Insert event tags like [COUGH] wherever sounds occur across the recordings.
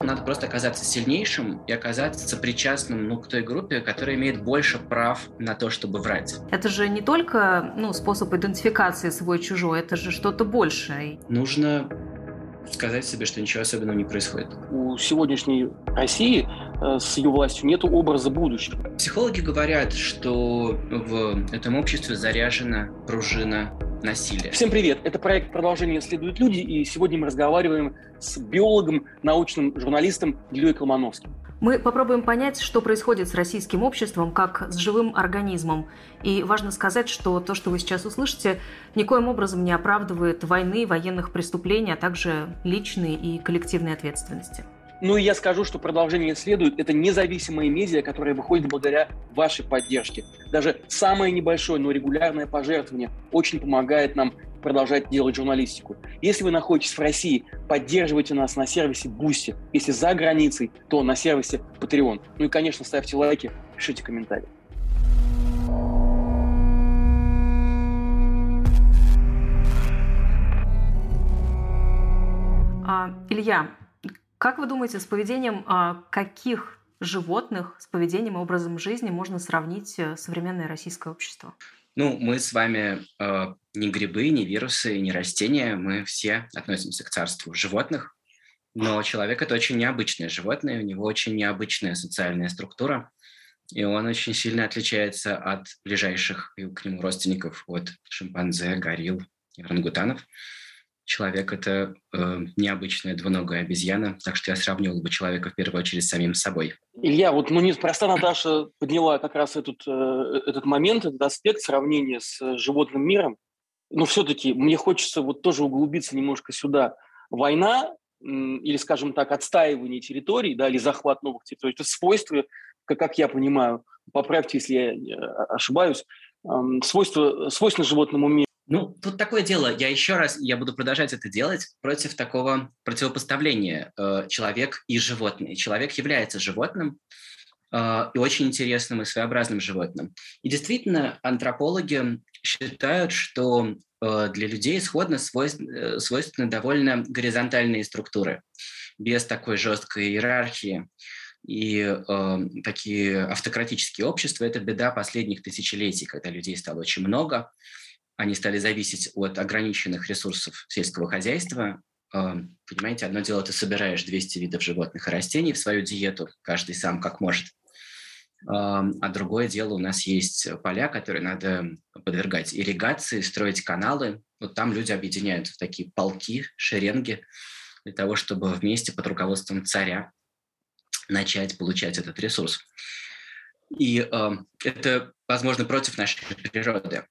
Надо просто оказаться сильнейшим и оказаться причастным ну, к той группе, которая имеет больше прав на то, чтобы врать. Это же не только ну, способ идентификации свой-чужой, это же что-то большее. Нужно сказать себе, что ничего особенного не происходит. У сегодняшней России э, с ее властью нет образа будущего. Психологи говорят, что в этом обществе заряжена пружина насилия. Всем привет! Это проект «Продолжение следуют люди», и сегодня мы разговариваем с биологом, научным журналистом Ильей Колмановским. Мы попробуем понять, что происходит с российским обществом как с живым организмом. И важно сказать, что то, что вы сейчас услышите, никоим образом не оправдывает войны, военных преступлений, а также личной и коллективной ответственности. Ну и я скажу, что продолжение следует. Это независимые медиа, которые выходят благодаря вашей поддержке. Даже самое небольшое, но регулярное пожертвование очень помогает нам продолжать делать журналистику. Если вы находитесь в России, поддерживайте нас на сервисе Boosty. Если за границей, то на сервисе Patreon. Ну и, конечно, ставьте лайки, пишите комментарии. А, Илья, как вы думаете, с поведением а, каких животных, с поведением и образом жизни можно сравнить э, современное российское общество? Ну, мы с вами э, не грибы, не вирусы, не растения, мы все относимся к царству животных, но человек – это очень необычное животное, у него очень необычная социальная структура, и он очень сильно отличается от ближайших к нему родственников, от шимпанзе, горилл и орангутанов человек – это э, необычная двуногая обезьяна, так что я сравнивал бы человека в первую очередь с самим собой. Илья, вот ну неспроста Наташа подняла как раз этот, э, этот момент, этот аспект сравнения с животным миром. Но все-таки мне хочется вот тоже углубиться немножко сюда. Война или, скажем так, отстаивание территорий, да, или захват новых территорий, это свойства, как, как я понимаю, поправьте, если я э, ошибаюсь, свойства, свойственно животному миру ну, тут такое дело. Я еще раз, я буду продолжать это делать против такого противопоставления э, человек и животное. Человек является животным э, и очень интересным и своеобразным животным. И действительно, антропологи считают, что э, для людей исходно свойств, э, свойственны довольно горизонтальные структуры, без такой жесткой иерархии. И э, такие автократические общества – это беда последних тысячелетий, когда людей стало очень много, они стали зависеть от ограниченных ресурсов сельского хозяйства. Понимаете, одно дело, ты собираешь 200 видов животных и растений в свою диету, каждый сам как может. А другое дело, у нас есть поля, которые надо подвергать ирригации, строить каналы. Вот там люди объединяют в такие полки, шеренги, для того, чтобы вместе под руководством царя начать получать этот ресурс. И э, это, возможно, против нашей природы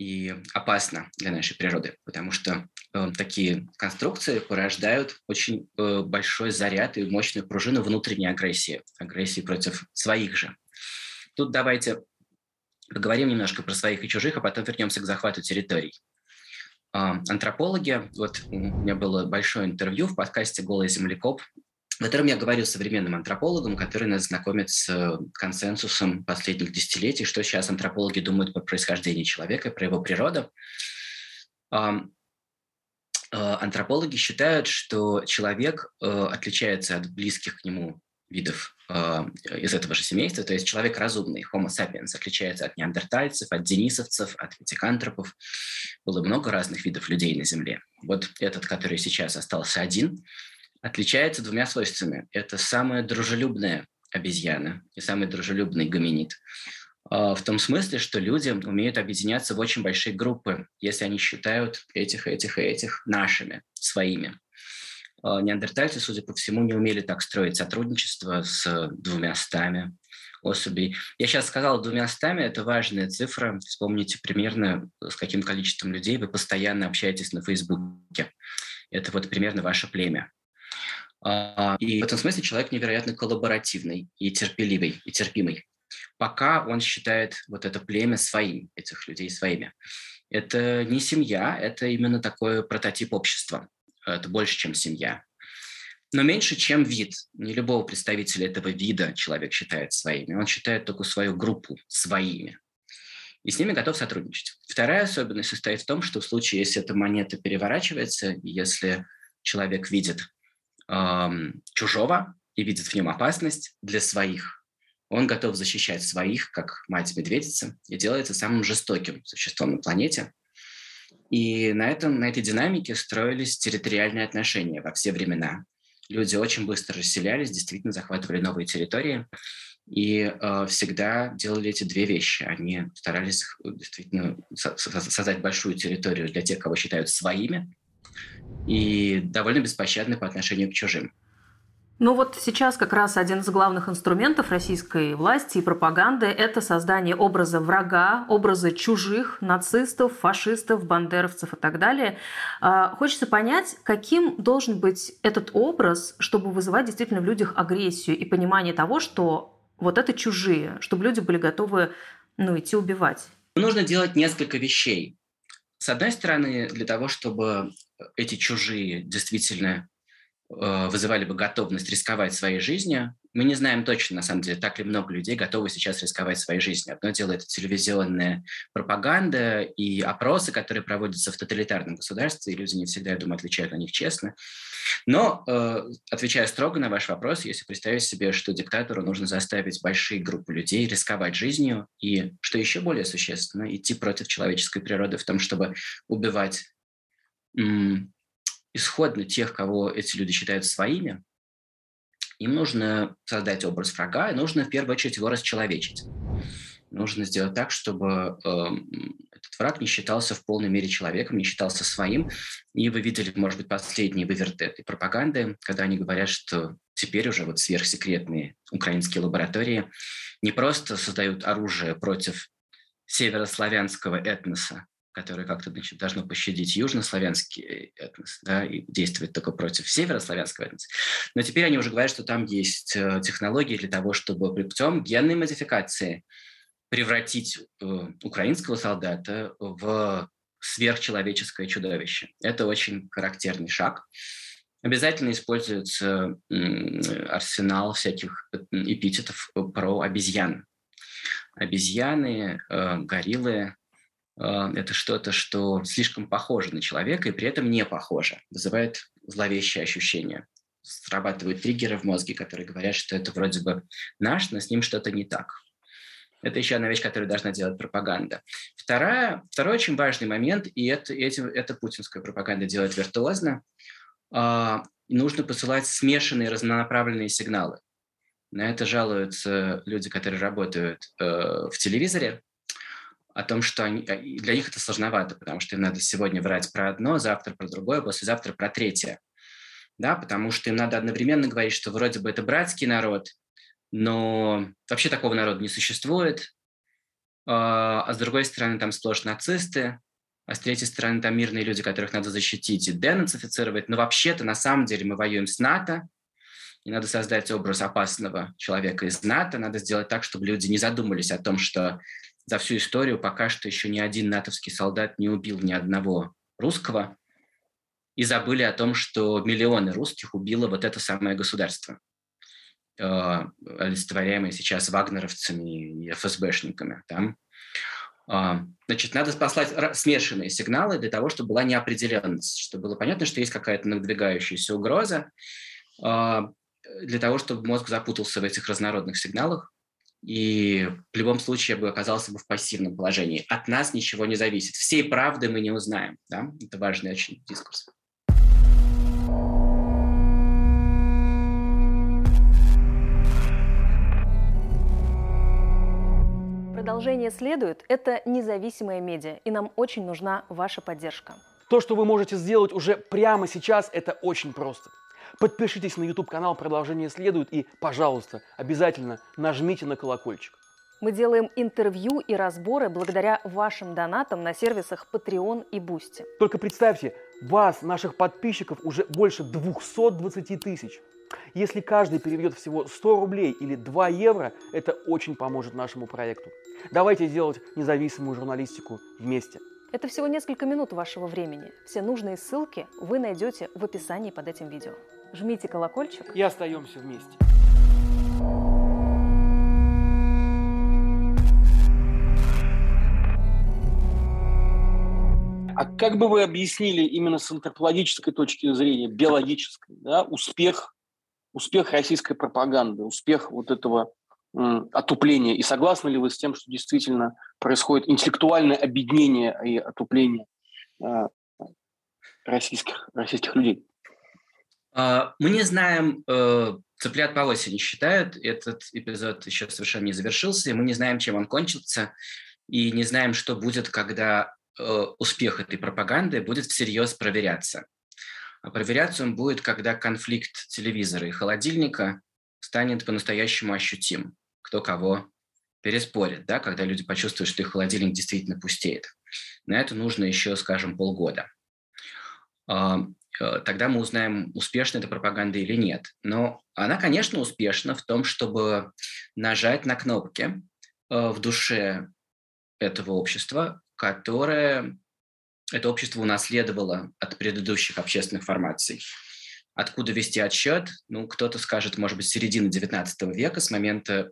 и опасно для нашей природы, потому что э, такие конструкции порождают очень э, большой заряд и мощную пружину внутренней агрессии, агрессии против своих же. Тут давайте поговорим немножко про своих и чужих, а потом вернемся к захвату территорий. Э, антропологи, вот у меня было большое интервью в подкасте «Голый землекоп» в котором я говорю современным антропологам, которые нас знакомят с консенсусом последних десятилетий, что сейчас антропологи думают про происхождение человека, про его природу. А, антропологи считают, что человек э, отличается от близких к нему видов э, из этого же семейства, то есть человек разумный, homo sapiens, отличается от неандертальцев, от денисовцев, от витикантропов. Было много разных видов людей на Земле. Вот этот, который сейчас остался один, отличается двумя свойствами. Это самая дружелюбная обезьяна и самый дружелюбный гоминид. А, в том смысле, что люди умеют объединяться в очень большие группы, если они считают этих, этих и этих нашими, своими. А, неандертальцы, судя по всему, не умели так строить сотрудничество с двумя стами особей. Я сейчас сказал двумя стами, это важная цифра. Вспомните примерно, с каким количеством людей вы постоянно общаетесь на Фейсбуке. Это вот примерно ваше племя. А, и в этом смысле человек невероятно коллаборативный и терпеливый, и терпимый, пока он считает вот это племя своим, этих людей своими. Это не семья, это именно такой прототип общества. Это больше, чем семья. Но меньше, чем вид. Не любого представителя этого вида человек считает своими. Он считает только свою группу своими. И с ними готов сотрудничать. Вторая особенность состоит в том, что в случае, если эта монета переворачивается, если человек видит чужого и видит в нем опасность для своих. Он готов защищать своих, как мать-медведица, и делается самым жестоким существом на планете. И на, этом, на этой динамике строились территориальные отношения во все времена. Люди очень быстро расселялись, действительно захватывали новые территории и э, всегда делали эти две вещи. Они старались действительно со- создать большую территорию для тех, кого считают своими, и довольно беспощадны по отношению к чужим. Ну вот сейчас как раз один из главных инструментов российской власти и пропаганды – это создание образа врага, образа чужих, нацистов, фашистов, бандеровцев и так далее. А, хочется понять, каким должен быть этот образ, чтобы вызывать действительно в людях агрессию и понимание того, что вот это чужие, чтобы люди были готовы ну, идти убивать. Нужно делать несколько вещей. С одной стороны, для того, чтобы эти чужие действительно Э, вызывали бы готовность рисковать своей жизнью. Мы не знаем точно, на самом деле, так ли много людей готовы сейчас рисковать своей жизнью. Одно дело – это телевизионная пропаганда и опросы, которые проводятся в тоталитарном государстве, и люди не всегда, я думаю, отвечают на них честно. Но, э, отвечая строго на ваш вопрос, если представить себе, что диктатору нужно заставить большие группы людей рисковать жизнью, и, что еще более существенно, идти против человеческой природы в том, чтобы убивать исходно тех, кого эти люди считают своими, им нужно создать образ врага, и нужно в первую очередь его расчеловечить. Нужно сделать так, чтобы э, этот враг не считался в полной мере человеком, не считался своим. И вы видели, может быть, последние выверты этой пропаганды, когда они говорят, что теперь уже вот сверхсекретные украинские лаборатории не просто создают оружие против северославянского этноса, которое как-то значит, должно пощадить южнославянский этнос, да, и действовать только против северославянского этноса. Но теперь они уже говорят, что там есть э, технологии для того, чтобы путем генной модификации превратить э, украинского солдата в сверхчеловеческое чудовище. Это очень характерный шаг. Обязательно используется арсенал всяких э, эпитетов про обезьян. Обезьяны, гориллы, а, это что-то, что слишком похоже на человека и при этом не похоже, вызывает зловещее ощущение. Срабатывают триггеры в мозге, которые говорят, что это вроде бы наш, но с ним что-то не так. Это еще одна вещь, которую должна делать пропаганда. Вторая, второй очень важный момент, и это, этим, это путинская пропаганда делает виртуозно, э, нужно посылать смешанные разнонаправленные сигналы. На это жалуются люди, которые работают э, в телевизоре, о том, что они, э, для них это сложновато, потому что им надо сегодня врать про одно, завтра про другое, послезавтра про третье. Да, потому что им надо одновременно говорить, что вроде бы это братский народ, но вообще такого народа не существует, а, а с другой стороны там сплошь нацисты, а с третьей стороны там мирные люди, которых надо защитить и денацифицировать, но вообще-то на самом деле мы воюем с НАТО, и надо создать образ опасного человека из НАТО, надо сделать так, чтобы люди не задумались о том, что за всю историю пока что еще ни один натовский солдат не убил ни одного русского, и забыли о том, что миллионы русских убило вот это самое государство, э, олицетворяемое сейчас вагнеровцами и ФСБшниками. Да? Э, значит, надо послать смешанные сигналы для того, чтобы была неопределенность, чтобы было понятно, что есть какая-то надвигающаяся угроза, э, для того, чтобы мозг запутался в этих разнородных сигналах, и в любом случае я бы оказался бы в пассивном положении. От нас ничего не зависит. Всей правды мы не узнаем. Да? Это важный очень дискурс. Продолжение следует. Это независимая медиа, и нам очень нужна ваша поддержка. То, что вы можете сделать уже прямо сейчас, это очень просто. Подпишитесь на YouTube-канал «Продолжение следует» и, пожалуйста, обязательно нажмите на колокольчик. Мы делаем интервью и разборы благодаря вашим донатам на сервисах Patreon и Boosty. Только представьте, вас, наших подписчиков, уже больше 220 тысяч. Если каждый переведет всего 100 рублей или 2 евро, это очень поможет нашему проекту. Давайте делать независимую журналистику вместе. Это всего несколько минут вашего времени. Все нужные ссылки вы найдете в описании под этим видео. Жмите колокольчик. И остаемся вместе. А как бы вы объяснили именно с антропологической точки зрения, биологической, да, успех, успех российской пропаганды, успех вот этого отупления? И согласны ли вы с тем, что действительно происходит интеллектуальное объединение и отупление э, российских, российских людей? А, мы не знаем, э, цыплят по осени считают, этот эпизод еще совершенно не завершился, и мы не знаем, чем он кончится, и не знаем, что будет, когда э, успех этой пропаганды будет всерьез проверяться. А проверяться он будет, когда конфликт телевизора и холодильника станет по-настоящему ощутим. Кто кого переспорит, да, когда люди почувствуют, что их холодильник действительно пустеет. На это нужно еще, скажем, полгода. А, Э, тогда мы узнаем, успешна эта пропаганда или нет. Но она, конечно, успешна в том, чтобы нажать на кнопки э, в душе этого общества, которое это общество унаследовало от предыдущих общественных формаций. Откуда вести отсчет? Ну, кто-то скажет, может быть, с середины XIX века, с момента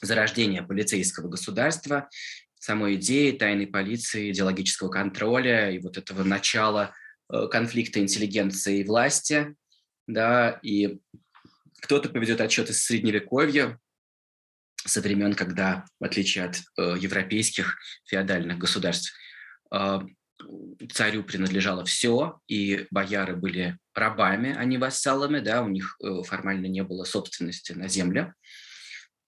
зарождения полицейского государства, самой идеи тайной полиции, идеологического контроля и вот этого начала – Э, конфликта интеллигенции и власти, да, и кто-то поведет отчет из Средневековья, со времен, когда, в отличие от э, европейских феодальных государств, э, царю принадлежало все, и бояры были рабами, а не вассалами, да, у них э, формально не было собственности на землю.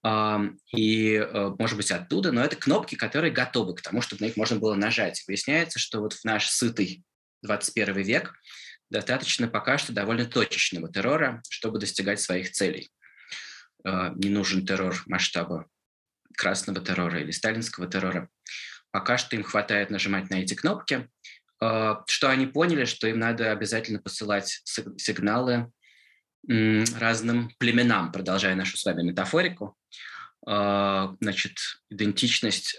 И, э, может быть, оттуда, но это кнопки, которые готовы к тому, чтобы на них можно было нажать. Выясняется, что вот в наш сытый 21 век, достаточно пока что довольно точечного террора, чтобы достигать своих целей. Э, не нужен террор масштаба красного террора или сталинского террора. Пока что им хватает нажимать на эти кнопки, э, что они поняли, что им надо обязательно посылать сигналы разным племенам, продолжая нашу с вами метафорику. Э, значит, идентичность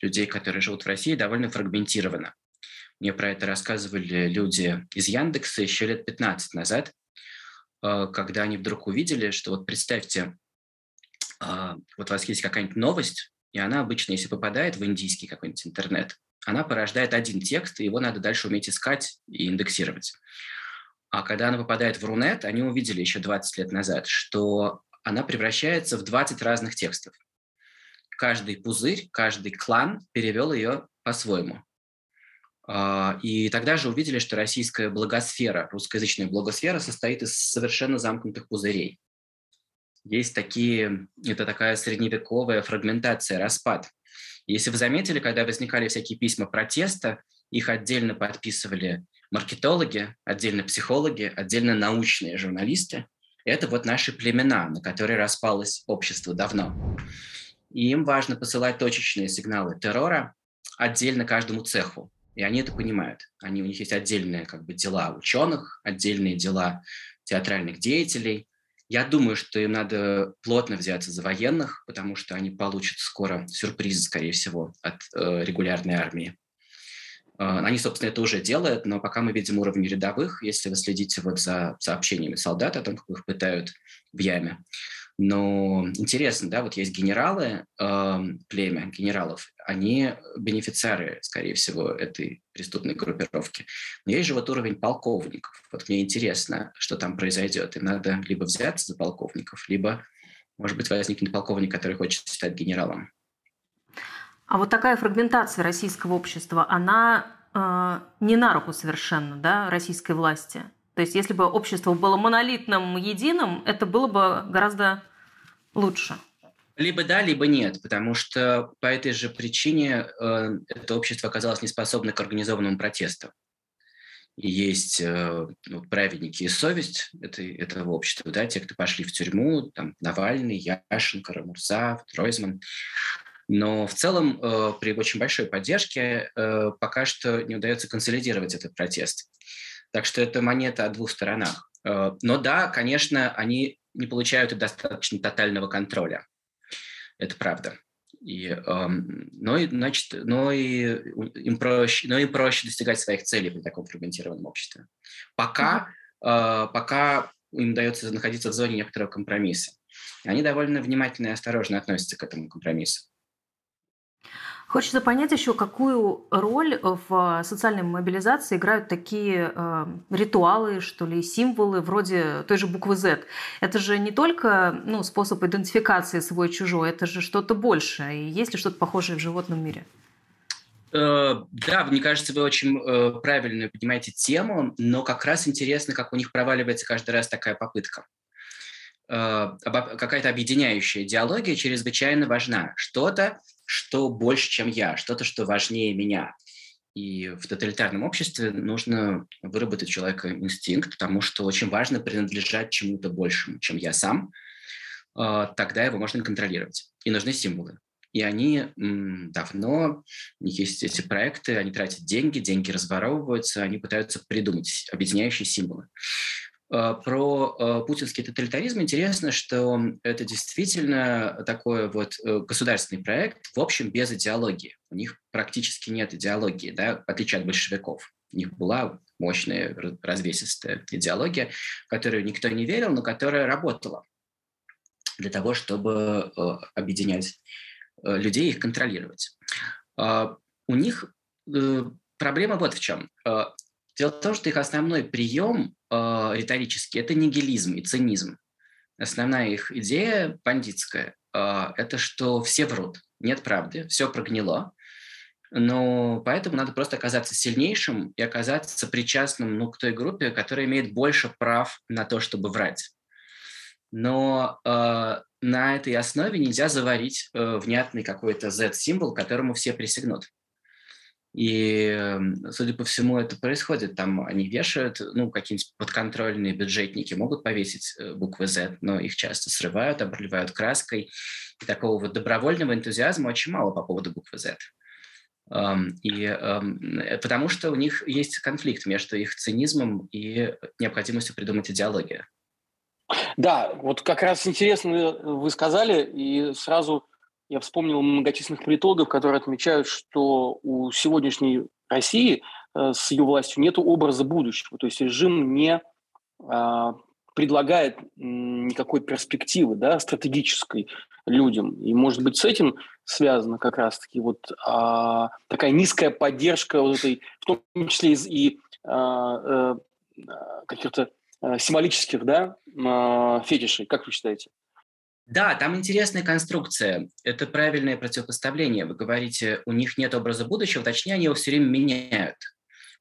людей, которые живут в России, довольно фрагментирована. Мне про это рассказывали люди из Яндекса еще лет 15 назад, э, когда они вдруг увидели, что вот представьте, э, вот у вас есть какая-нибудь новость, и она обычно, если попадает в индийский какой-нибудь интернет, она порождает один текст, и его надо дальше уметь искать и индексировать. А когда она попадает в Рунет, они увидели еще 20 лет назад, что она превращается в 20 разных текстов. Каждый пузырь, каждый клан перевел ее по-своему. А, и тогда же увидели, что российская благосфера, русскоязычная благосфера состоит из совершенно замкнутых пузырей. Есть такие, это такая средневековая фрагментация, распад. Если вы заметили, когда возникали всякие письма протеста, их отдельно подписывали маркетологи, отдельно психологи, отдельно научные журналисты. Это вот наши племена, на которые распалось общество давно. И им важно посылать точечные сигналы террора отдельно каждому цеху. И они это понимают. Они, у них есть отдельные как бы, дела ученых, отдельные дела театральных деятелей. Я думаю, что им надо плотно взяться за военных, потому что они получат скоро сюрпризы, скорее всего, от э, регулярной армии. Э, они, собственно, это уже делают, но пока мы видим уровень рядовых, если вы следите вот за сообщениями солдат о том, как их пытают в яме, но интересно, да, вот есть генералы, э, племя генералов, они бенефициары, скорее всего, этой преступной группировки. Но есть же вот уровень полковников. Вот мне интересно, что там произойдет. Им надо либо взяться за полковников, либо, может быть, возникнет полковник, который хочет стать генералом. А вот такая фрагментация российского общества, она э, не на руку совершенно да, российской власти. То есть если бы общество было монолитным, единым, это было бы гораздо лучше. Либо да, либо нет, потому что по этой же причине э, это общество оказалось неспособно к организованному протесту. И есть э, ну, праведники и совесть этой, этого общества, да, те, кто пошли в тюрьму, там, Навальный, Яшенко, Рамурза, Тройзман. Но в целом э, при очень большой поддержке э, пока что не удается консолидировать этот протест. Так что это монета о двух сторонах. Э, но да, конечно, они не получают достаточно тотального контроля. Это правда. И, эм, но, и, значит, но, и, им проще, но им проще достигать своих целей при таком фрагментированном обществе. Пока, э, пока им удается находиться в зоне некоторого компромисса. Они довольно внимательно и осторожно относятся к этому компромиссу. Хочется понять еще, какую роль в социальной мобилизации играют такие э, ритуалы, что ли, символы вроде той же буквы Z. Это же не только ну, способ идентификации свой-чужой, это же что-то большее. И есть ли что-то похожее в животном мире? Э, да, мне кажется, вы очень э, правильно поднимаете тему, но как раз интересно, как у них проваливается каждый раз такая попытка. Э, какая-то объединяющая идеология чрезвычайно важна. Что-то, что больше, чем я, что-то, что важнее меня. И в тоталитарном обществе нужно выработать у человека инстинкт, потому что очень важно принадлежать чему-то большему, чем я сам. Тогда его можно контролировать. И нужны символы. И они давно, у них есть эти проекты, они тратят деньги, деньги разворовываются, они пытаются придумать объединяющие символы. А, про а, путинский тоталитаризм интересно, что это действительно такой вот э, государственный проект, в общем, без идеологии. У них практически нет идеологии, да, в отличие от большевиков. У них была мощная развесистая идеология, в которую никто не верил, но которая работала для того, чтобы э, объединять Э, людей их контролировать. У них э, проблема вот в чем. Дело в том, что их основной прием а, риторический – это нигилизм и цинизм. Основная их идея бандитская – это что все врут, нет правды, все прогнило, но поэтому надо просто оказаться сильнейшим и оказаться причастным ну, к той группе, которая имеет больше прав на то, чтобы врать. Но на этой основе нельзя заварить э, внятный какой-то Z-символ, которому все присягнут. И, эм, судя по всему, это происходит. Там они вешают, ну, какие-нибудь подконтрольные бюджетники могут повесить э, буквы Z, но их часто срывают, обливают краской. И такого вот добровольного энтузиазма очень мало по поводу буквы Z. Um, и um, потому что у них есть конфликт между их цинизмом и необходимостью придумать идеологию. Да, вот как раз интересно вы сказали, и сразу я вспомнил многочисленных политологов, которые отмечают, что у сегодняшней России э, с ее властью нет образа будущего. То есть режим не э, предлагает никакой перспективы да, стратегической людям. И, может быть, с этим связана как раз-таки вот э, такая низкая поддержка вот этой, в том числе и э, э, каких-то Э, символических да, а, фетишей. Как вы считаете? Да, там интересная конструкция. Это правильное противопоставление. Вы говорите, у них нет образа будущего, точнее, они его все время меняют.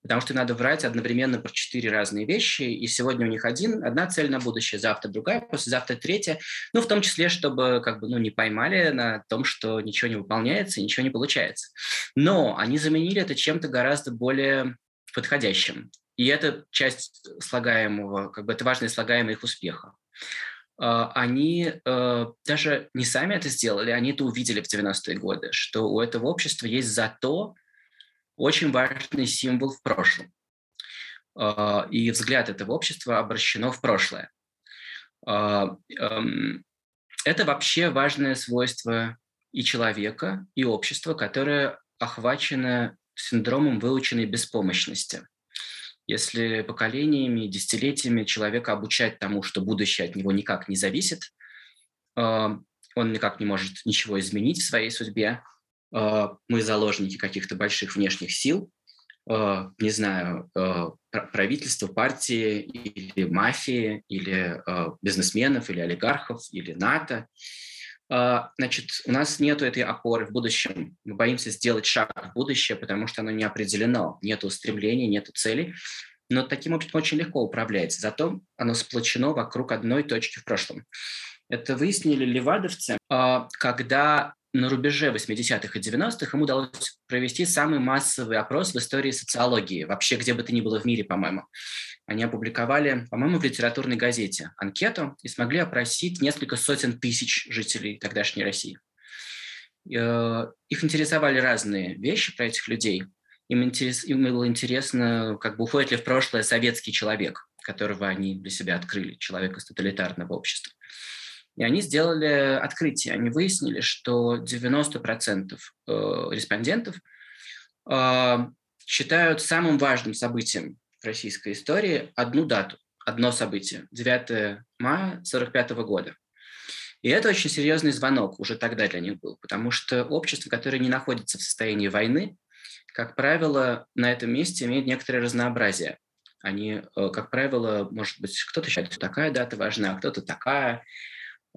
Потому что надо врать одновременно про четыре разные вещи, и сегодня у них один, одна цель на будущее, завтра другая, послезавтра третья. Ну, в том числе, чтобы как бы, ну, не поймали на том, что ничего не выполняется ничего не получается. Но они заменили это чем-то гораздо более подходящим. И это часть слагаемого, как бы это важное слагаемое их успеха. А, они э, даже не сами это сделали, они это увидели в 90-е годы, что у этого общества есть зато очень важный символ в прошлом. А, и взгляд этого общества обращено в прошлое. А, эм, это вообще важное свойство и человека, и общества, которое охвачено синдромом выученной беспомощности – если поколениями, десятилетиями человека обучать тому, что будущее от него никак не зависит, а, он никак не может ничего изменить в своей судьбе, а, мы заложники каких-то больших внешних сил, а, не знаю, правительства, партии или мафии, или бизнесменов, или олигархов, или НАТО – значит, у нас нет этой опоры в будущем. Мы боимся сделать шаг в будущее, потому что оно не определено. Нет устремлений, нет целей. Но таким образом очень легко управляется. Зато оно сплочено вокруг одной точки в прошлом. Это выяснили левадовцы, а, когда на рубеже 80-х и 90-х ему удалось провести самый массовый опрос в истории социологии, вообще где бы то ни было в мире, по-моему. Они опубликовали, по-моему, в литературной газете анкету и смогли опросить несколько сотен тысяч жителей тогдашней России. Э, их интересовали разные вещи про этих людей. Им, интерес, им было интересно, как бы уходит ли в прошлое советский человек, которого они для себя открыли, человек из тоталитарного общества. И они сделали открытие. Они выяснили, что 90% э, респондентов э, считают самым важным событием в российской истории одну дату, одно событие – 9 мая 1945 года. И это очень серьезный звонок уже тогда для них был, потому что общество, которое не находится в состоянии войны, как правило, на этом месте имеет некоторое разнообразие. Они, э, как правило, может быть, кто-то считает, что такая дата важна, а кто-то такая,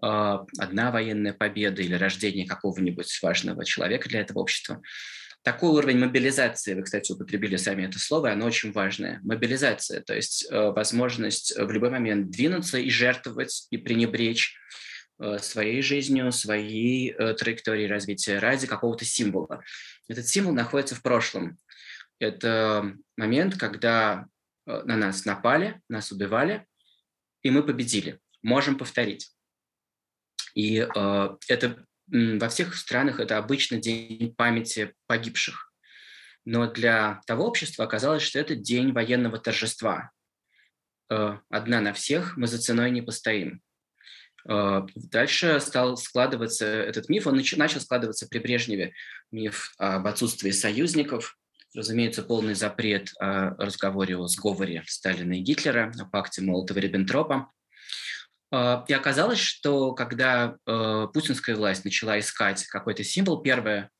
одна военная победа или рождение какого-нибудь важного человека для этого общества. Такой уровень мобилизации, вы, кстати, употребили сами это слово, оно очень важное. Мобилизация, то есть э, возможность в любой момент двинуться и жертвовать, и пренебречь своей жизнью, своей траекторией развития ради какого-то символа. Этот символ находится в прошлом. Это момент, когда Э, на нас напали, нас убивали, и мы победили. Можем повторить. И э, это во всех странах это обычно день памяти погибших. Но для того общества оказалось, что это день военного торжества. Э, одна на всех, мы за ценой не постоим. Э, дальше стал складываться этот миф, он начал складываться при Брежневе, миф об отсутствии союзников, разумеется, полный запрет о разговоре о сговоре Сталина и Гитлера, о пакте Молотова-Риббентропа. А, и оказалось, что когда э, путинская власть начала искать какой-то символ, первое,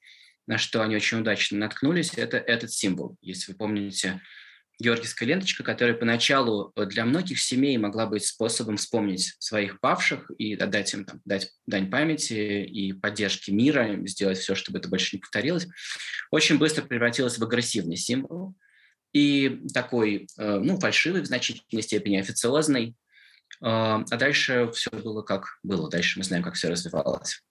на что они очень удачно наткнулись, это этот символ. Если вы помните, георгиевская ленточка, которая поначалу э, для многих семей могла быть способом вспомнить своих павших и отдать им там, дать дань памяти и поддержки мира, сделать все, чтобы это больше не повторилось, очень быстро превратилась в агрессивный символ и такой, э, ну, фальшивый в значительной степени, официозный. Э, а дальше все было как было. Дальше мы знаем, как все развивалось.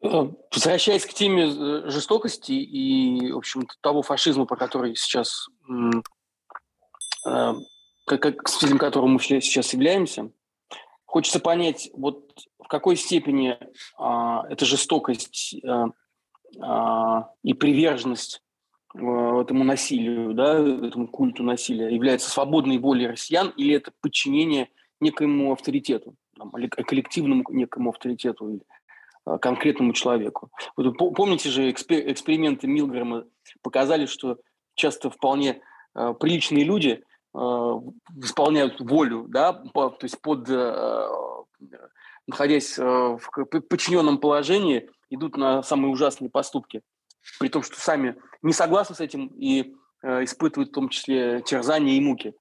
Возвращаясь к теме э, жестокости и, в общем того фашизма, по который сейчас, э, как, с которым мы сейчас являемся, хочется понять, вот в какой степени а, эта жестокость а, а, и приверженность этому насилию, да, этому культу насилия является свободной волей россиян или это подчинение некоему авторитету, там, коллективному некому авторитету или Э, конкретному человеку. Вот, помните же, эксперименты Милгрэма показали, что часто вполне э, приличные люди э, исполняют волю, да, по, то есть под, э, находясь э, в подчиненном положении, идут на самые ужасные поступки, при том, что сами не согласны с этим и э, испытывают в том числе терзания и муки.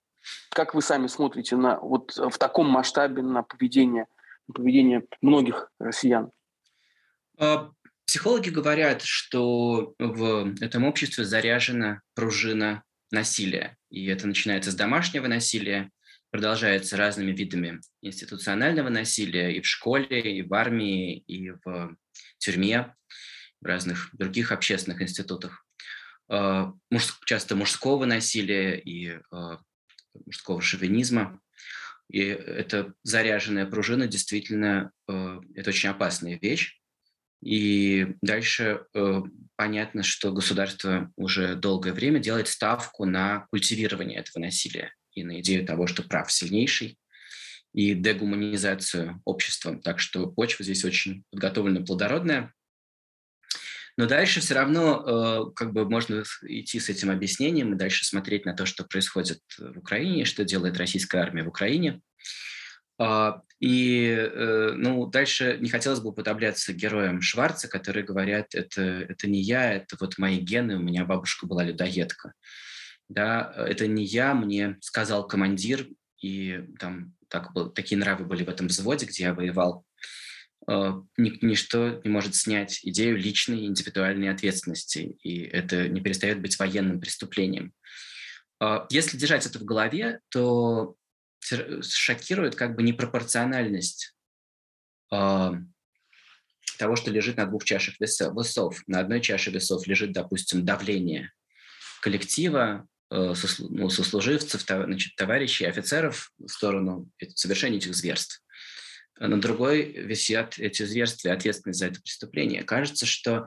Как вы сами смотрите на вот в таком масштабе на поведение, на поведение многих россиян? А, психологи говорят, что в этом обществе заряжена пружина насилия. И это начинается с домашнего насилия, продолжается разными видами институционального насилия и в школе, и в армии, и в тюрьме, в разных других общественных институтах. А, часто мужского насилия и а, мужского шовинизма. И эта заряженная пружина действительно это очень опасная вещь. И дальше э, понятно, что государство уже долгое время делает ставку на культивирование этого насилия и на идею того, что прав сильнейший, и дегуманизацию общества. Так что почва здесь очень подготовлена, плодородная. Но дальше все равно э, как бы можно идти с этим объяснением и дальше смотреть на то, что происходит в Украине, что делает российская армия в Украине. А, и э, ну, дальше не хотелось бы уподобляться героям Шварца, которые говорят, это, это не я, это вот мои гены, у меня бабушка была людоедка. Да, это не я, мне сказал командир, и там так, был, такие нравы были в этом взводе, где я воевал. А, ничто не может снять идею личной индивидуальной ответственности, и это не перестает быть военным преступлением. А, если держать это в голове, то шокирует как бы непропорциональность э, того, что лежит на двух чашах весов. На одной чаше весов лежит, допустим, давление коллектива, э, сослу, ну, сослуживцев, значит, товарищей, офицеров в сторону совершения этих зверств. На другой висят эти зверства и ответственность за это преступление. Кажется, что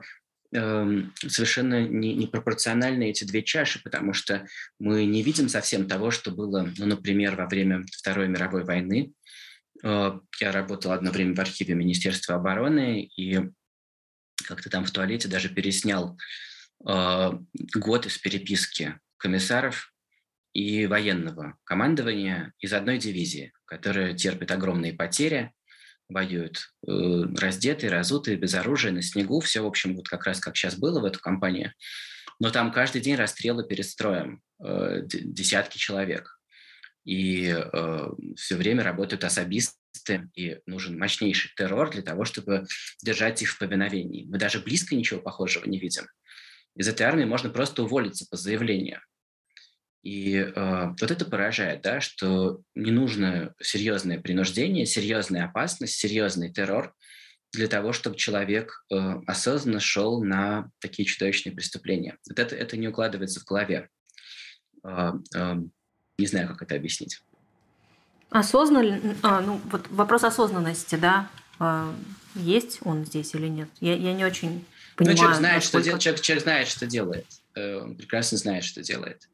Эм, совершенно не, непропорциональны эти две чаши, потому что мы не видим совсем того, что было, ну, например, во время Второй мировой войны. Э, я работал одно время в архиве Министерства обороны и как-то там в туалете даже переснял э, год из переписки комиссаров и военного командования из одной дивизии, которая терпит огромные потери, воюют э, раздетые, разутые, без оружия, на снегу. Все, в общем, вот как раз как сейчас было в эту компанию. Но там каждый день расстрелы перед строем, э, десятки человек. И э, все время работают особисты, и нужен мощнейший террор для того, чтобы держать их в повиновении. Мы даже близко ничего похожего не видим. Из этой армии можно просто уволиться по заявлению. И э, вот это поражает, да, что не нужно серьезное принуждение, серьезная опасность, серьезный террор для того, чтобы человек э, осознанно шел на такие чудовищные преступления. Вот это, это не укладывается в голове. Э, э, не знаю, как это объяснить. Осознанно, а, ну вот вопрос осознанности, да, э, есть он здесь или нет? Я, я не очень понимаю. Ну, человек знает, насколько... что, дел... человек, человек знает, что делает. Э, он прекрасно знает, что делает.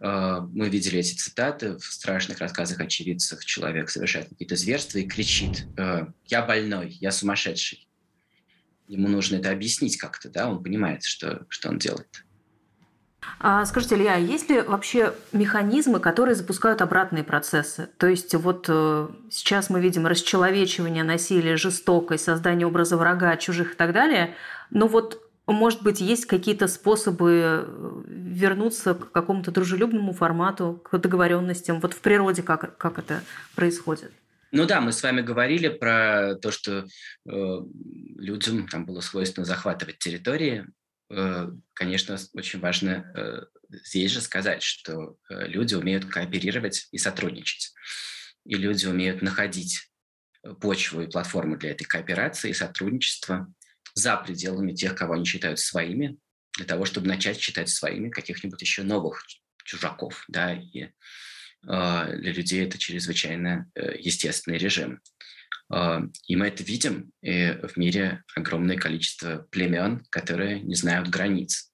А, мы видели эти цитаты в страшных рассказах очевидцев. Человек совершает какие-то зверства и кричит «Э, «Я больной, я сумасшедший». Ему нужно это объяснить как-то, да, он понимает, что, что он делает. А скажите, Илья, есть ли вообще механизмы, которые запускают обратные процессы? То есть вот э, сейчас мы видим расчеловечивание, насилие, жестокость, создание образа врага, чужих и так далее, но вот может быть, есть какие-то способы э, вернуться к какому-то дружелюбному формату, к договоренностям? Вот в природе как, как это происходит? Ну да, мы с вами говорили про то, что э, людям там было свойственно захватывать территории. Э, конечно, очень важно э, здесь же сказать, что э, люди умеют кооперировать и сотрудничать. И люди умеют находить почву и платформу для этой кооперации и сотрудничества за пределами тех, кого они считают своими, для того, чтобы начать считать своими каких-нибудь еще новых чужаков. Да, и э, для людей это чрезвычайно э, естественный режим. Э, и мы это видим, и в мире огромное количество племен, которые не знают границ.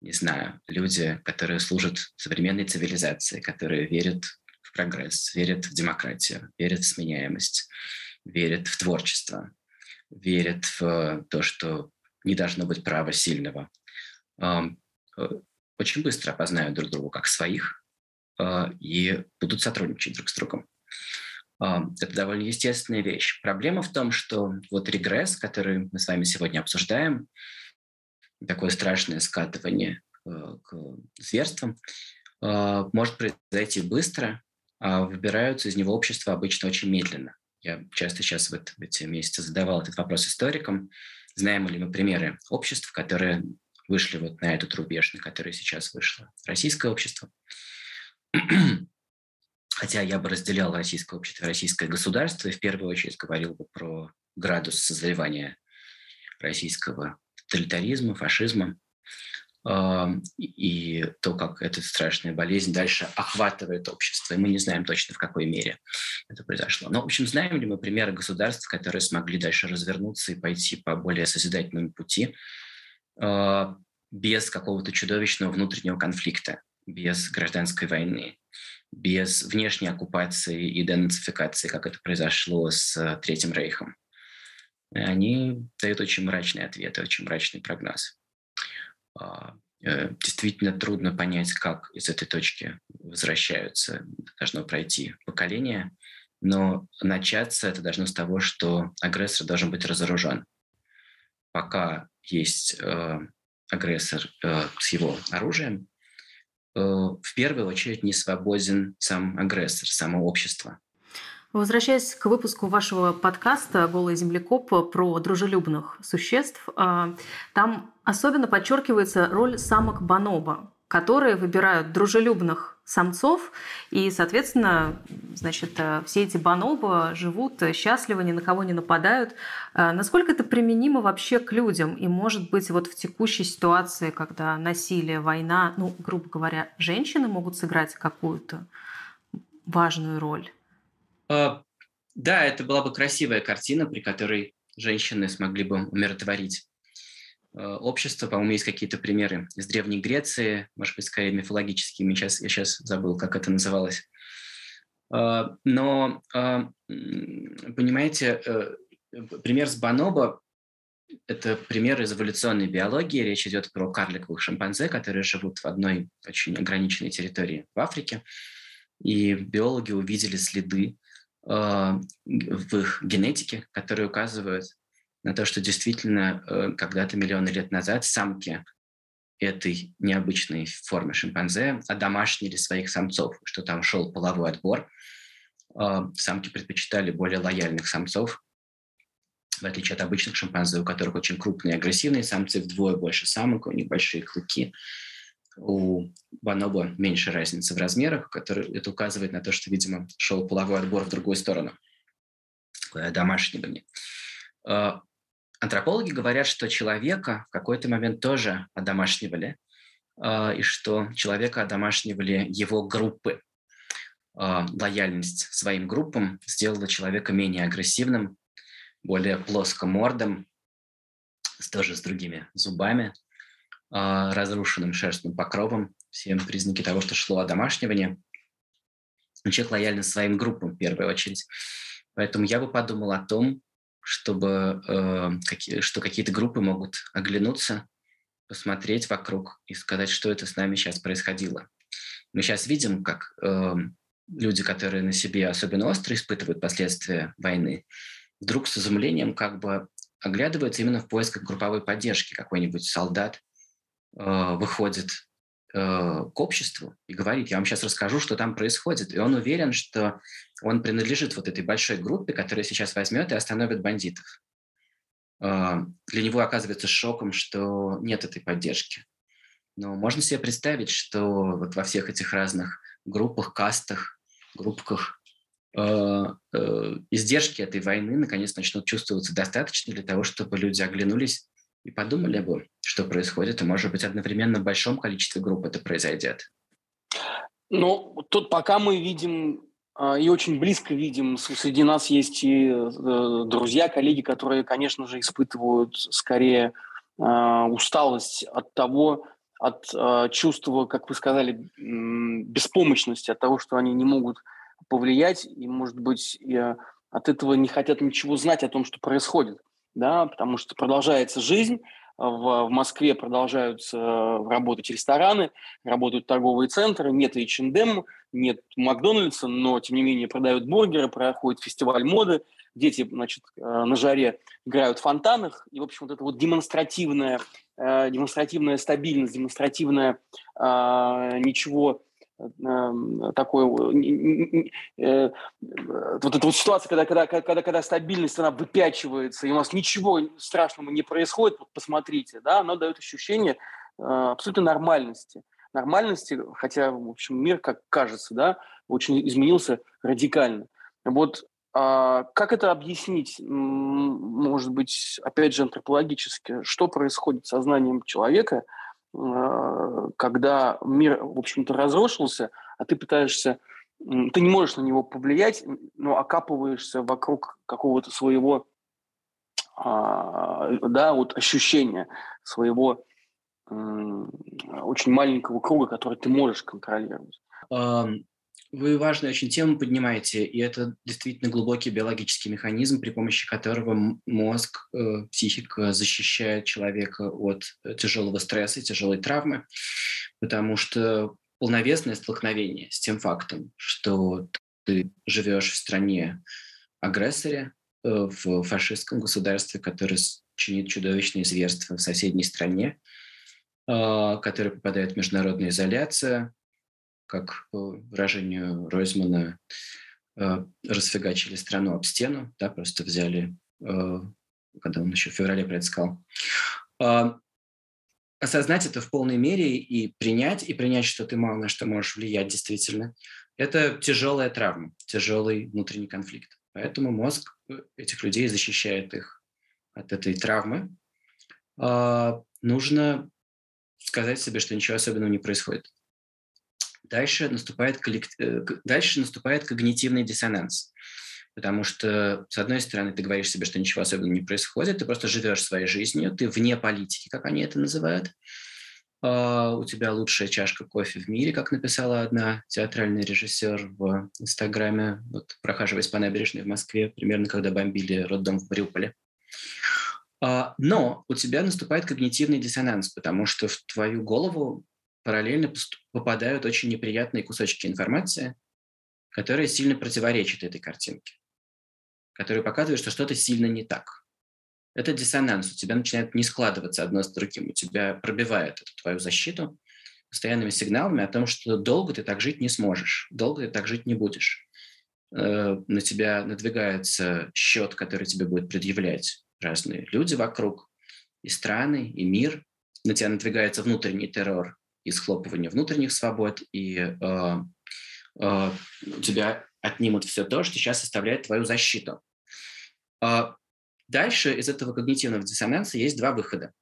Не знаю, люди, которые служат современной цивилизации, которые верят в прогресс, верят в демократию, верят в сменяемость, верят в творчество, верят в то, что не должно быть права сильного, э, очень быстро опознают друг друга как своих э, и будут сотрудничать друг с другом. Это довольно естественная вещь. Проблема в том, что вот регресс, который мы с вами сегодня обсуждаем, такое страшное скатывание э, к зверствам, может произойти быстро, а выбираются из него общества обычно очень медленно. Я часто сейчас вот в эти месяцы задавал этот вопрос историкам. Знаем ли мы примеры обществ, которые вышли вот на этот рубеж, на который сейчас вышло российское общество? Хотя я бы разделял российское общество российское государство, и в первую очередь говорил бы про градус созревания российского тоталитаризма, фашизма и то, как эта страшная болезнь дальше охватывает общество. И мы не знаем точно, в какой мере это произошло. Но, в общем, знаем ли мы примеры государств, которые смогли дальше развернуться и пойти по более созидательному пути а, без какого-то чудовищного внутреннего конфликта, без гражданской войны, без внешней оккупации и денацификации, как это произошло с Третьим Рейхом. Они дают очень мрачные ответы, очень мрачный прогноз. А, э, действительно трудно понять, как из этой точки возвращаются. Должно пройти поколение, но начаться это должно с того, что агрессор должен быть разоружен. Пока есть э, агрессор э, с его оружием, в первую очередь не свободен сам агрессор, само общество. Возвращаясь к выпуску вашего подкаста «Голый землекоп» про дружелюбных существ, а, там особенно подчеркивается роль самок бонобо, которые выбирают дружелюбных самцов, и, соответственно, значит, все эти бонобо живут счастливо, ни на кого не нападают. А, насколько это применимо вообще к людям? И, может быть, вот в текущей ситуации, когда насилие, война, ну, грубо говоря, женщины могут сыграть какую-то важную роль? А, да, это была бы красивая картина, при которой женщины смогли бы умиротворить а, общество. По-моему, есть какие-то примеры из Древней Греции, может быть, скорее мифологическими. Сейчас, я сейчас забыл, как это называлось. А, но, понимаете, э, пример с Бонобо это пример из эволюционной биологии. Речь идет про карликовых шимпанзе, которые живут в одной очень ограниченной территории в Африке. И биологи увидели следы в их генетике, которые указывают на то, что действительно э, когда-то миллионы лет назад самки этой необычной формы шимпанзе одомашнили своих самцов, что там шел половой отбор. Э, самки предпочитали более лояльных самцов, в отличие от обычных шимпанзе, у которых очень крупные агрессивные самцы, вдвое больше самок, у них большие клыки. У бонобо меньше разницы в размерах, который, это указывает на то, что, видимо, шел половой отбор в другую сторону, такое домашнивание. А, антропологи говорят, что человека в какой-то момент тоже одомашнивали, а, и что человека одомашнивали его группы. А, лояльность своим группам сделала человека менее агрессивным, более плоскомордым, тоже с другими зубами, разрушенным шерстным покровом, все признаки того, что шло одомашнивание. Человек лояльен своим группам в первую очередь. Поэтому я бы подумал о том, чтобы, э, какие, что какие-то группы могут оглянуться, посмотреть вокруг и сказать, что это с нами сейчас происходило. Мы сейчас видим, как э, люди, которые на себе особенно остро испытывают последствия войны, вдруг с изумлением как бы оглядываются именно в поисках групповой поддержки. Какой-нибудь солдат выходит э, к обществу и говорит, я вам сейчас расскажу, что там происходит. И он уверен, что он принадлежит вот этой большой группе, которая сейчас возьмет и остановит бандитов. Э, для него оказывается шоком, что нет этой поддержки. Но можно себе представить, что вот во всех этих разных группах, кастах, группках Э, э, издержки этой войны наконец начнут чувствоваться достаточно для того, чтобы люди оглянулись и подумали бы, что происходит, и, может быть, одновременно в большом количестве групп это произойдет. Ну, тут пока мы видим а, и очень близко видим, среди нас есть и э, друзья, коллеги, которые, конечно же, испытывают скорее а, усталость от того, от а, чувства, как вы сказали, беспомощности, от того, что они не могут повлиять, и, может быть, э, от этого не хотят ничего знать о том, что происходит, да, потому что продолжается жизнь, в, Москве продолжаются э, работать рестораны, работают торговые центры, нет H&M, нет Макдональдса, но, тем не менее, продают бургеры, проходит фестиваль моды, дети, значит, э, на жаре играют в фонтанах, и, в общем, вот эта вот демонстративная, демонстративная стабильность, демонстративная ничего Эм, такой э, вот эта вот ситуация, когда, когда, когда, когда стабильность, она выпячивается, и у нас ничего страшного не происходит, вот посмотрите, да, она дает ощущение э, абсолютно нормальности. Нормальности, хотя, в общем, мир, как кажется, да, очень изменился радикально. Вот а как это объяснить, может быть, опять же, антропологически, что происходит с сознанием человека – когда мир, в общем-то, разрушился, а ты пытаешься, ты не можешь на него повлиять, но окапываешься вокруг какого-то своего, а, да, вот ощущения своего очень маленького круга, который ты можешь контролировать. Вы важную очень тему поднимаете, и это действительно глубокий биологический механизм, при помощи которого мозг, э, психика защищает человека от э, тяжелого стресса, тяжелой травмы, потому что полновесное столкновение с тем фактом, что ты живешь в стране агрессоре, э, в фашистском государстве, которое чинит чудовищные зверства в соседней стране, который попадает в международную изоляцию, как по выражению Ройзмана, э, расфигачили страну об стену, да, просто взяли, э, когда он еще в феврале. А, осознать это в полной мере и принять, и принять, что ты мало на что можешь влиять действительно, это тяжелая травма, тяжелый внутренний конфликт. Поэтому мозг э, этих людей защищает их от этой травмы. Нужно сказать себе, что ничего особенного не происходит дальше наступает, коллект... Э, дальше наступает когнитивный диссонанс. Потому что, с одной стороны, ты говоришь себе, что ничего особенного не происходит, ты просто живешь своей жизнью, ты вне политики, как они это называют. Uh, у тебя лучшая чашка кофе в мире, как написала одна театральный режиссер в Инстаграме, вот, прохаживаясь по набережной в Москве, примерно когда бомбили роддом в Брюполе. А, но у тебя наступает когнитивный диссонанс, потому что в твою голову параллельно попадают очень неприятные кусочки информации, которые сильно противоречат этой картинке, которые показывают, что что-то сильно не так. Это диссонанс, у тебя начинает не складываться одно с другим, у тебя пробивает эту твою защиту постоянными сигналами о том, что долго ты так жить не сможешь, долго ты так жить не будешь. Э, на тебя надвигается счет, который тебе будет предъявлять разные люди вокруг, и страны, и мир. На тебя надвигается внутренний террор и схлопывание внутренних свобод, и э, э, у тебя отнимут все то, что сейчас составляет твою защиту. Э, дальше из этого когнитивного диссонанса есть два выхода.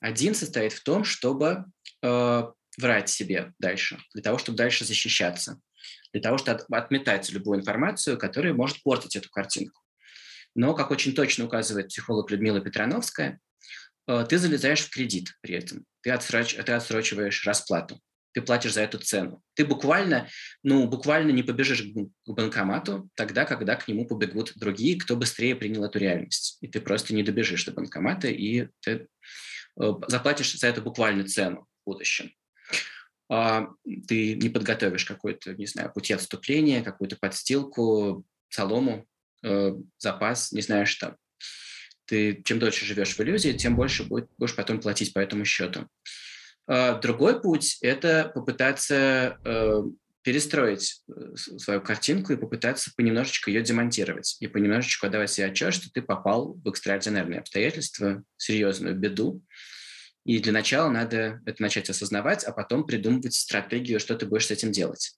Один состоит в том, чтобы э, врать себе дальше, для того, чтобы дальше защищаться для того, чтобы отметать любую информацию, которая может портить эту картинку. Но, как очень точно указывает психолог Людмила Петрановская, э, ты залезаешь в кредит при этом, ты, отсроч, ты отсрочиваешь расплату, ты платишь за эту цену. Ты буквально, ну, буквально не побежишь к банкомату тогда, когда к нему побегут другие, кто быстрее принял эту реальность. И ты просто не добежишь до банкомата, и ты э, заплатишь за это буквально цену в будущем. А, ты не подготовишь какой-то, не знаю, пути отступления, какую-то подстилку, солому, э, запас, не знаю что. Ты чем дольше живешь в иллюзии, тем больше будет, будешь потом платить по этому счету. А, другой путь – это попытаться э, перестроить э, свою картинку и попытаться понемножечку ее демонтировать и понемножечку отдавать себе отчет, что ты попал в экстраординарные обстоятельства, серьезную беду, и для начала надо это начать осознавать, а потом придумывать стратегию, что ты будешь с этим делать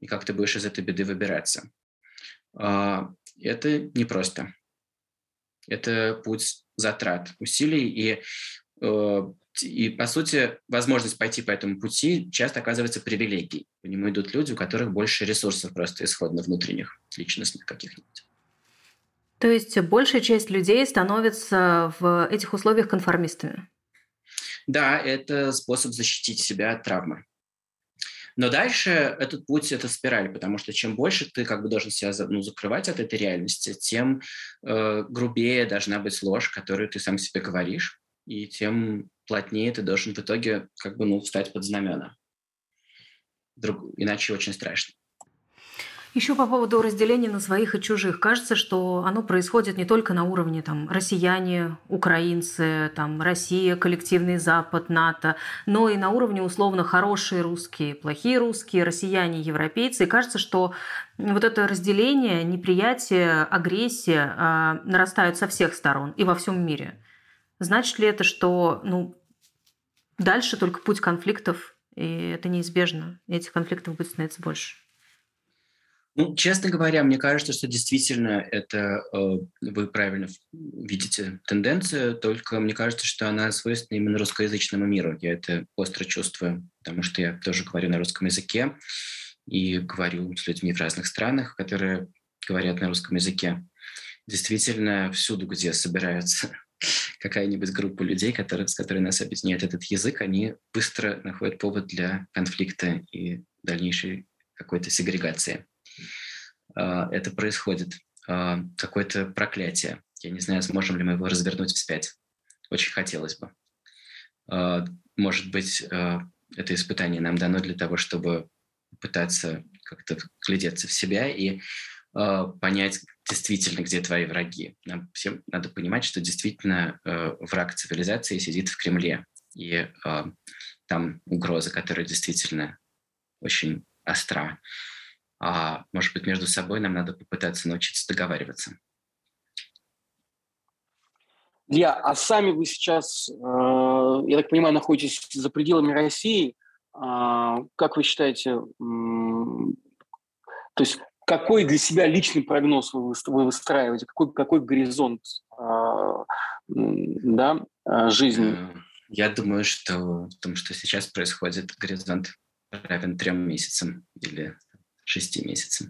и как ты будешь из этой беды выбираться. А, это непросто. Это путь затрат, усилий и э, и, по сути, возможность пойти по этому пути часто оказывается привилегией. По нему идут люди, у которых больше ресурсов просто исходно внутренних, личностных каких-нибудь. То есть большая часть людей становится в этих условиях конформистами? Да, это способ защитить себя от травмы. Но дальше этот путь – это спираль, потому что чем больше ты как бы должен себя ну, закрывать от этой реальности, тем э, грубее должна быть ложь, которую ты сам себе говоришь, и тем плотнее ты должен в итоге как бы ну, встать под знамена. Друг... Иначе очень страшно. Еще по поводу разделения на своих и чужих. Кажется, что оно происходит не только на уровне там, россияне, украинцы, там, Россия, коллективный Запад, НАТО, но и на уровне условно хорошие русские, плохие русские, россияне, европейцы. И кажется, что вот это разделение, неприятие, агрессия э, нарастают со всех сторон и во всем мире. Значит ли это, что ну, дальше только путь конфликтов, и это неизбежно, и этих конфликтов будет становиться больше? Ну, честно говоря, мне кажется, что действительно это э, вы правильно видите тенденцию, только мне кажется, что она свойственна именно русскоязычному миру. Я это остро чувствую, потому что я тоже говорю на русском языке и говорю с людьми в разных странах, которые говорят на русском языке. Действительно, всюду, где собираются [LAUGHS] какая-нибудь группа людей, которые, с которой нас объединяет этот язык, они быстро находят повод для конфликта и дальнейшей какой-то сегрегации. А, это происходит. А, какое-то проклятие. Я не знаю, сможем ли мы его развернуть вспять. Очень хотелось бы. А, может быть, это испытание нам дано для того, чтобы пытаться как-то глядеться в себя и понять действительно, где твои враги. Нам всем надо понимать, что действительно враг цивилизации сидит в Кремле. И там угроза, которая действительно очень остра а может быть, между собой нам надо попытаться научиться договариваться. Илья, а сами вы сейчас, э, я так понимаю, находитесь за пределами России. А, как вы считаете, то есть какой для себя личный прогноз вы выстраиваете, какой, какой горизонт а, да, а, жизни? Э, я думаю, что в том, что сейчас происходит, горизонт равен трем месяцам или шести месяцев.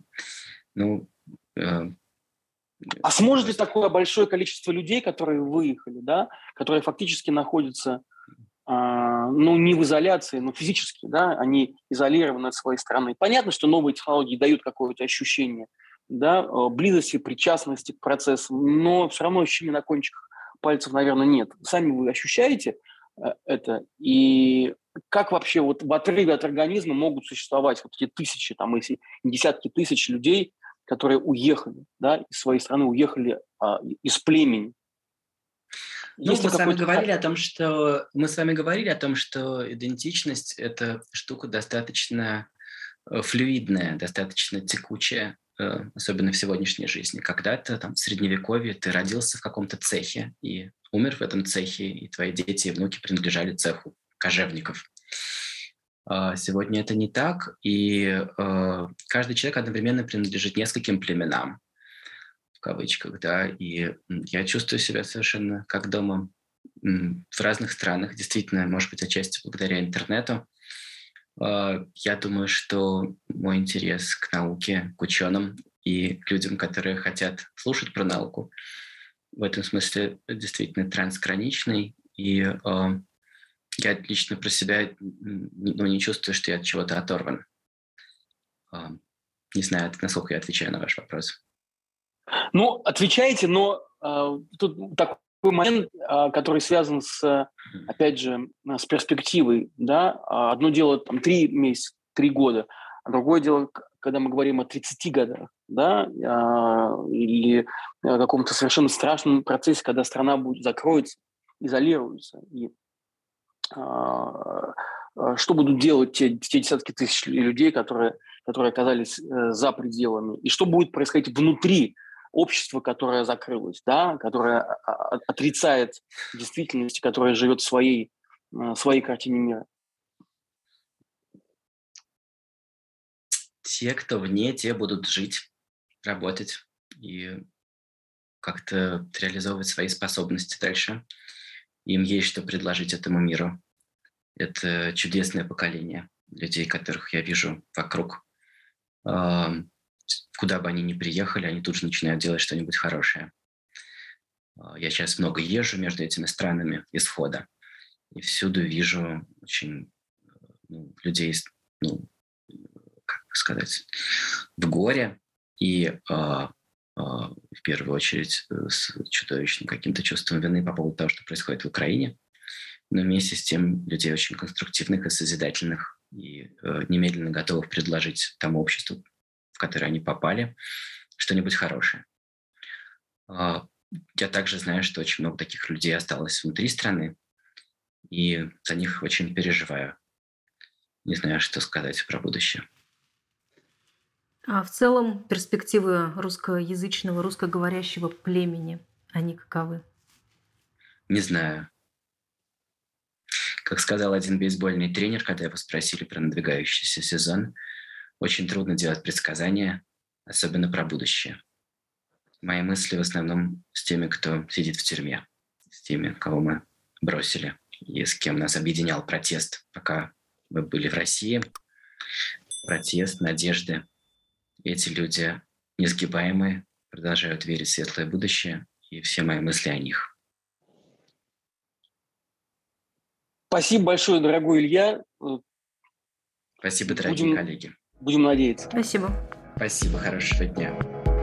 Ну, э, а сможет ли такое большое количество людей, которые выехали, да, которые фактически находятся, э, ну, не в изоляции, но физически, да, они изолированы от своей страны. Понятно, что новые технологии дают какое-то ощущение, да, близости, причастности к процессу, но все равно ощущение на кончиках пальцев, наверное, нет. Сами вы ощущаете э, это, и как вообще вот в отрыве от организма могут существовать вот эти тысячи, там, если десятки тысяч людей, которые уехали, да, из своей страны, уехали а, из племени. Ну, мы с вами говорили о том, что мы с вами говорили о том, что идентичность это штука достаточно э, флюидная, достаточно текучая, э, особенно в сегодняшней жизни. Когда-то там в средневековье ты родился в каком-то цехе и умер в этом цехе, и твои дети и внуки принадлежали цеху кожевников. А, сегодня это не так, и э, каждый человек одновременно принадлежит нескольким племенам в кавычках, да, и я чувствую себя совершенно как дома в разных странах, действительно, может быть, отчасти благодаря интернету. А, я думаю, что мой интерес к науке, к ученым и к людям, которые хотят слушать про науку, в этом смысле действительно трансграничный, и э, я лично про себя ну, не чувствую, что я от чего-то оторван. Э, не знаю, насколько я отвечаю на ваш вопрос. Ну, отвечаете, но э, тут такой момент, э, который связан с, опять же, с перспективой. Да? Одно дело там три месяца, три года, а другое дело, когда мы говорим о 30 годах, да, э, или о каком-то совершенно страшном процессе, когда страна будет закроется, изолируется. И что будут делать те, те десятки тысяч людей, которые, которые оказались за пределами, и что будет происходить внутри общество, которое закрылось, да, которое отрицает действительность, которое живет своей, э, своей картине мира. Те, кто вне, те будут жить, работать и как-то реализовывать свои способности дальше. Им есть что предложить этому миру. Это чудесное поколение людей, которых я вижу вокруг куда бы они ни приехали, они тут же начинают делать что-нибудь хорошее. А, я сейчас много езжу между этими странами исхода, и всюду вижу очень ну, людей, ну, как сказать, в горе и э, в первую очередь с чудовищным каким-то чувством вины по поводу того, что происходит в Украине, но вместе с тем людей очень конструктивных и созидательных и э, немедленно готовых предложить тому обществу, в которые они попали, что-нибудь хорошее. А, я также знаю, что очень много таких людей осталось внутри страны, и за них очень переживаю. Не знаю, что сказать про будущее. А в целом перспективы русскоязычного, русскоговорящего племени, они каковы? Не знаю. Как сказал один бейсбольный тренер, когда его спросили про надвигающийся сезон, очень трудно делать предсказания, особенно про будущее. Мои мысли в основном с теми, кто сидит в тюрьме, с теми, кого мы бросили, и с кем нас объединял протест, пока мы были в России. Протест, надежды. Эти люди несгибаемые, продолжают верить в светлое будущее, и все мои мысли о них. Спасибо большое, дорогой Илья. Спасибо, дорогие Будем... коллеги. Будем надеяться. Спасибо. Спасибо, хорошего дня.